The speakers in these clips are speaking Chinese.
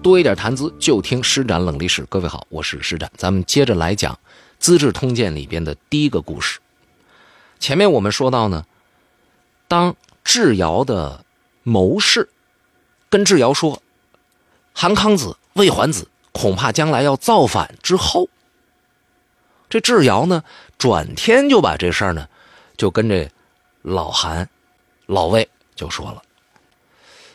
多一点谈资，就听施展冷历史。各位好，我是施展，咱们接着来讲《资治通鉴》里边的第一个故事。前面我们说到呢，当智瑶的谋士跟智瑶说，韩康子、魏桓子恐怕将来要造反之后，这智瑶呢，转天就把这事儿呢，就跟这老韩、老魏就说了。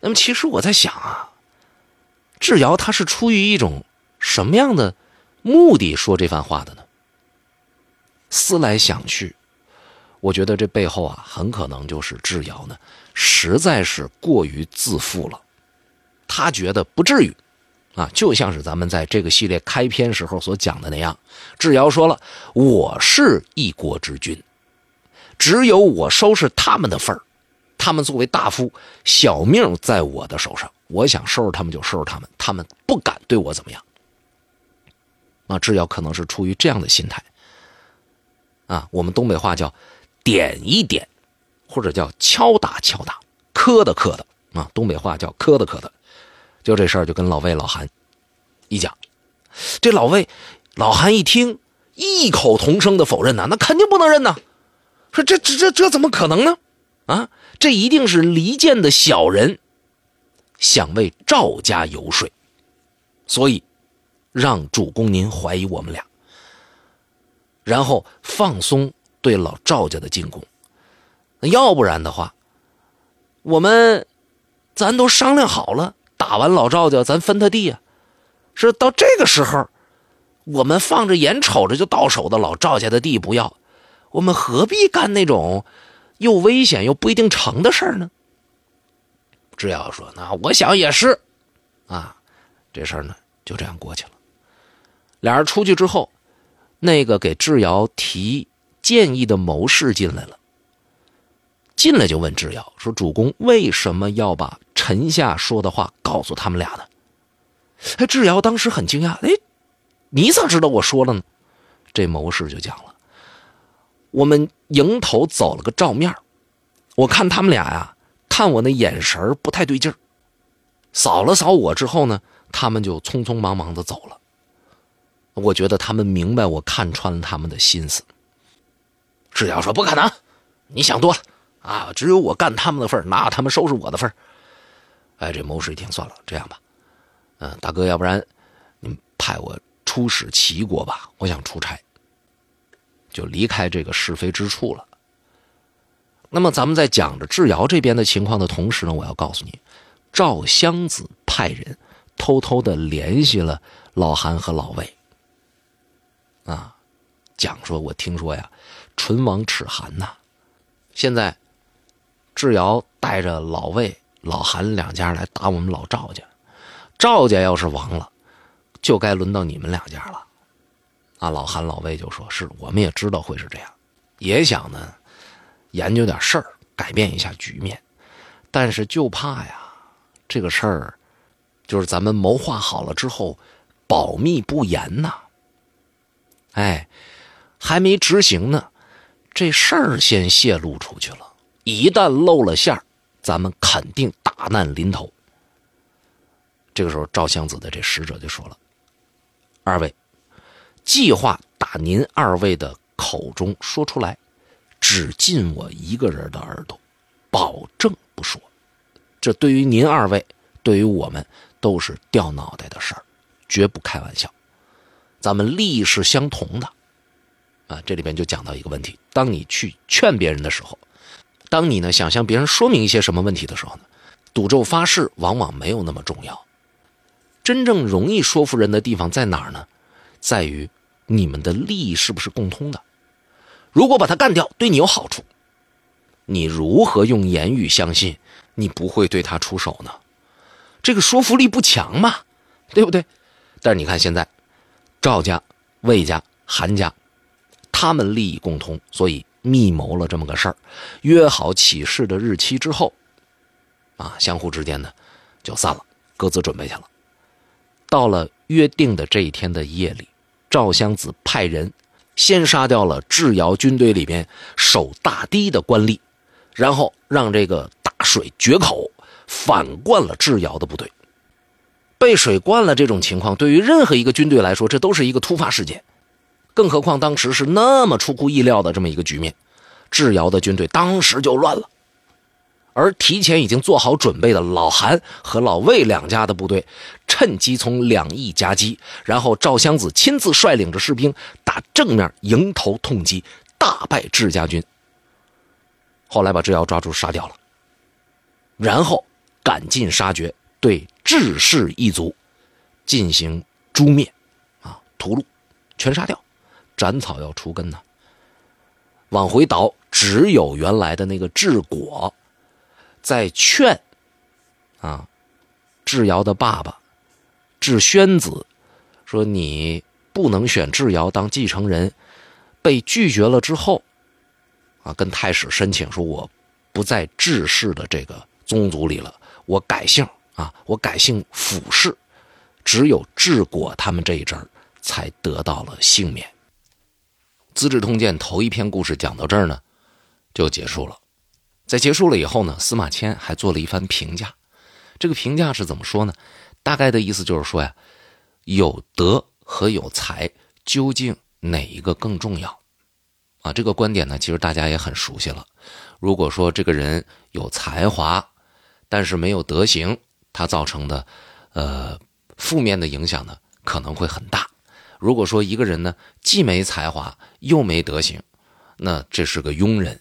那么，其实我在想啊。智瑶他是出于一种什么样的目的说这番话的呢？思来想去，我觉得这背后啊，很可能就是智瑶呢，实在是过于自负了。他觉得不至于，啊，就像是咱们在这个系列开篇时候所讲的那样，智瑶说了：“我是一国之君，只有我收拾他们的份儿。他们作为大夫，小命在我的手上。”我想收拾他们就收拾他们，他们不敢对我怎么样。啊，智瑶可能是出于这样的心态。啊，我们东北话叫“点一点”，或者叫“敲打敲打”，磕的磕的。啊，东北话叫“磕的磕的”。就这事儿，就跟老魏、老韩一讲，这老魏、老韩一听，异口同声的否认呐，那肯定不能认呐，说这这这这怎么可能呢？啊，这一定是离间的小人。想为赵家游说，所以让主公您怀疑我们俩，然后放松对老赵家的进攻。要不然的话，我们咱都商量好了，打完老赵家，咱分他地啊。是到这个时候，我们放着眼瞅着就到手的老赵家的地不要，我们何必干那种又危险又不一定成的事儿呢？智瑶说：“那我想也是，啊，这事儿呢就这样过去了。俩人出去之后，那个给智瑶提建议的谋士进来了。进来就问智瑶说：‘主公为什么要把臣下说的话告诉他们俩呢？’哎，智瑶当时很惊讶，哎，你咋知道我说了呢？这谋士就讲了：我们迎头走了个照面我看他们俩呀。”看我那眼神不太对劲儿，扫了扫我之后呢，他们就匆匆忙忙的走了。我觉得他们明白我看穿了他们的心思。智瑶说：“不可能，你想多了啊！只有我干他们的份哪有他们收拾我的份哎，这谋士一听，算了，这样吧，嗯，大哥，要不然你派我出使齐国吧，我想出差，就离开这个是非之处了。那么咱们在讲着智瑶这边的情况的同时呢，我要告诉你，赵襄子派人偷偷的联系了老韩和老魏，啊，讲说，我听说呀，唇亡齿寒呐，现在智瑶带着老魏、老韩两家来打我们老赵家，赵家要是亡了，就该轮到你们两家了，啊，老韩、老魏就说是，我们也知道会是这样，也想呢。研究点事儿，改变一下局面，但是就怕呀，这个事儿就是咱们谋划好了之后，保密不严呐。哎，还没执行呢，这事儿先泄露出去了，一旦露了馅儿，咱们肯定大难临头。这个时候，赵襄子的这使者就说了：“二位，计划打您二位的口中说出来。”只进我一个人的耳朵，保证不说。这对于您二位，对于我们都是掉脑袋的事儿，绝不开玩笑。咱们利益是相同的，啊，这里边就讲到一个问题：当你去劝别人的时候，当你呢想向别人说明一些什么问题的时候呢，赌咒发誓往往没有那么重要。真正容易说服人的地方在哪儿呢？在于你们的利益是不是共通的。如果把他干掉对你有好处，你如何用言语相信你不会对他出手呢？这个说服力不强嘛，对不对？但是你看现在，赵家、魏家、韩家，他们利益共通，所以密谋了这么个事儿，约好起事的日期之后，啊，相互之间呢就散了，各自准备去了。到了约定的这一天的夜里，赵襄子派人。先杀掉了智瑶军队里边守大堤的官吏，然后让这个大水决口，反灌了智瑶的部队。被水灌了这种情况，对于任何一个军队来说，这都是一个突发事件。更何况当时是那么出乎意料的这么一个局面，智瑶的军队当时就乱了。而提前已经做好准备的老韩和老魏两家的部队，趁机从两翼夹击，然后赵襄子亲自率领着士兵打正面迎头痛击，大败智家军。后来把智瑶抓住杀掉了，然后赶尽杀绝，对智氏一族进行诛灭，啊，屠戮，全杀掉，斩草要除根呢。往回倒，只有原来的那个智果。在劝，啊，智瑶的爸爸智宣子说：“你不能选智瑶当继承人。”被拒绝了之后，啊，跟太史申请说：“我不在智氏的这个宗族里了，我改姓啊，我改姓辅氏。”只有智果他们这一阵儿才得到了幸免。《资治通鉴》头一篇故事讲到这儿呢，就结束了。在结束了以后呢，司马迁还做了一番评价。这个评价是怎么说呢？大概的意思就是说呀，有德和有才究竟哪一个更重要？啊，这个观点呢，其实大家也很熟悉了。如果说这个人有才华，但是没有德行，他造成的呃负面的影响呢，可能会很大。如果说一个人呢，既没才华又没德行，那这是个庸人。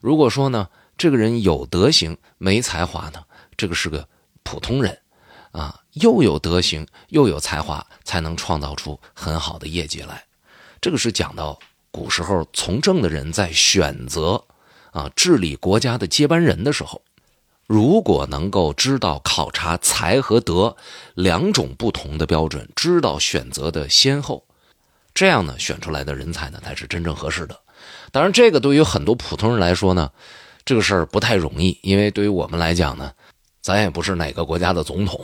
如果说呢，这个人有德行没才华呢？这个是个普通人，啊，又有德行又有才华，才能创造出很好的业绩来。这个是讲到古时候从政的人在选择啊治理国家的接班人的时候，如果能够知道考察才和德两种不同的标准，知道选择的先后，这样呢选出来的人才呢才是真正合适的。当然，这个对于很多普通人来说呢。这个事儿不太容易，因为对于我们来讲呢，咱也不是哪个国家的总统，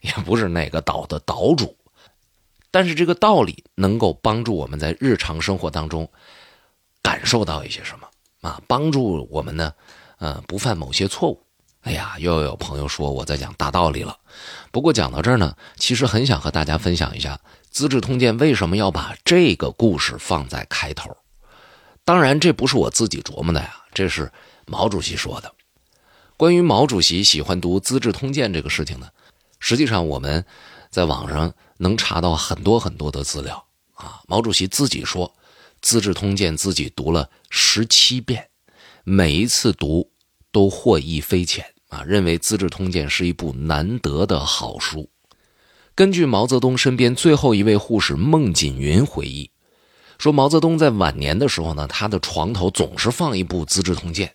也不是哪个岛的岛主，但是这个道理能够帮助我们在日常生活当中感受到一些什么啊，帮助我们呢，呃，不犯某些错误。哎呀，又有朋友说我在讲大道理了。不过讲到这儿呢，其实很想和大家分享一下《资治通鉴》为什么要把这个故事放在开头。当然，这不是我自己琢磨的呀，这是。毛主席说的，关于毛主席喜欢读《资治通鉴》这个事情呢，实际上我们在网上能查到很多很多的资料啊。毛主席自己说，《资治通鉴》自己读了十七遍，每一次读都获益匪浅啊，认为《资治通鉴》是一部难得的好书。根据毛泽东身边最后一位护士孟锦云回忆，说毛泽东在晚年的时候呢，他的床头总是放一部《资治通鉴》。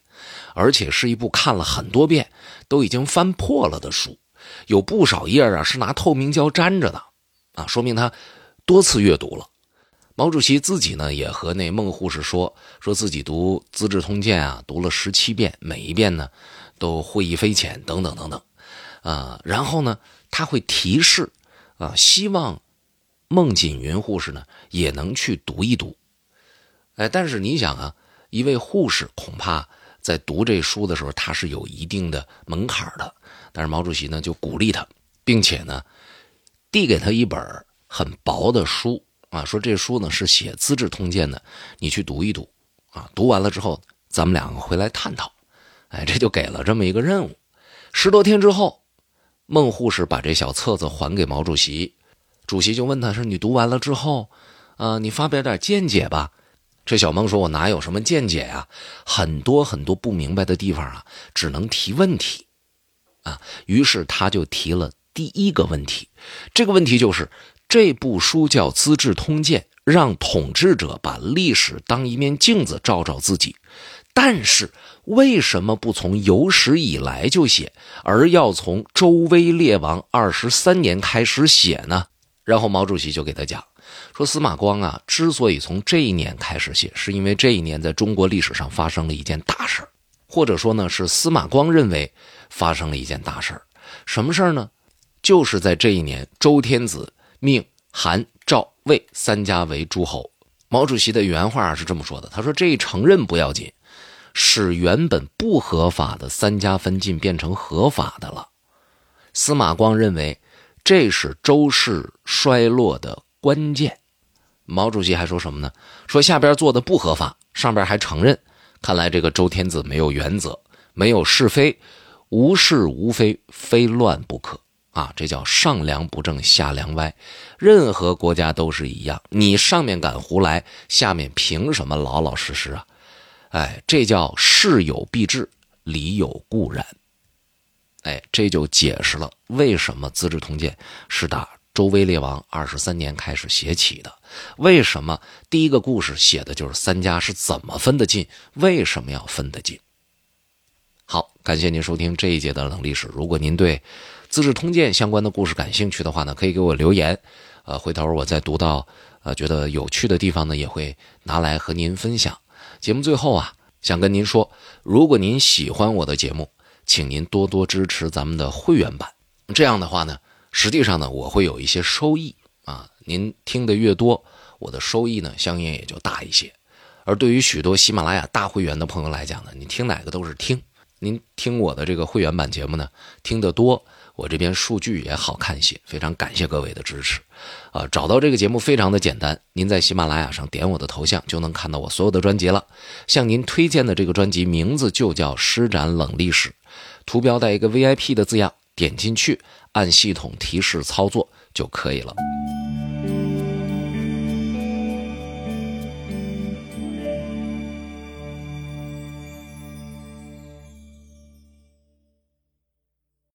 而且是一部看了很多遍，都已经翻破了的书，有不少页啊是拿透明胶粘着的，啊，说明他多次阅读了。毛主席自己呢也和那孟护士说，说自己读《资治通鉴》啊，读了十七遍，每一遍呢都获益匪浅，等等等等，啊，然后呢他会提示，啊，希望孟锦云护士呢也能去读一读。哎，但是你想啊，一位护士恐怕。在读这书的时候，他是有一定的门槛的。但是毛主席呢，就鼓励他，并且呢，递给他一本很薄的书啊，说这书呢是写《资治通鉴》的，你去读一读啊。读完了之后，咱们两个回来探讨。哎，这就给了这么一个任务。十多天之后，孟护士把这小册子还给毛主席，主席就问他说：“你读完了之后，啊，你发表点见解吧。”这小孟说：“我哪有什么见解啊？很多很多不明白的地方啊，只能提问题，啊。于是他就提了第一个问题。这个问题就是：这部书叫《资治通鉴》，让统治者把历史当一面镜子照照自己。但是为什么不从有史以来就写，而要从周威烈王二十三年开始写呢？然后毛主席就给他讲。”说司马光啊，之所以从这一年开始写，是因为这一年在中国历史上发生了一件大事或者说呢，是司马光认为发生了一件大事什么事儿呢？就是在这一年，周天子命韩、赵、魏三家为诸侯。毛主席的原话是这么说的：“他说这一承认不要紧，使原本不合法的三家分晋变成合法的了。”司马光认为。这是周氏衰落的关键。毛主席还说什么呢？说下边做的不合法，上边还承认。看来这个周天子没有原则，没有是非，无是无非，非乱不可啊！这叫上梁不正下梁歪。任何国家都是一样，你上面敢胡来，下面凭什么老老实实啊？哎，这叫事有必至，理有固然。哎，这就解释了为什么《资治通鉴》是打周威烈王二十三年开始写起的。为什么第一个故事写的就是三家是怎么分得进？为什么要分得进？好，感谢您收听这一节的冷历史。如果您对《资治通鉴》相关的故事感兴趣的话呢，可以给我留言。呃，回头我再读到呃觉得有趣的地方呢，也会拿来和您分享。节目最后啊，想跟您说，如果您喜欢我的节目，请您多多支持咱们的会员版。这样的话呢，实际上呢，我会有一些收益啊。您听得越多，我的收益呢，相应也就大一些。而对于许多喜马拉雅大会员的朋友来讲呢，你听哪个都是听。您听我的这个会员版节目呢，听得多，我这边数据也好看些。非常感谢各位的支持。啊，找到这个节目非常的简单，您在喜马拉雅上点我的头像，就能看到我所有的专辑了。向您推荐的这个专辑名字就叫《施展冷历史》，图标带一个 VIP 的字样，点进去按系统提示操作就可以了。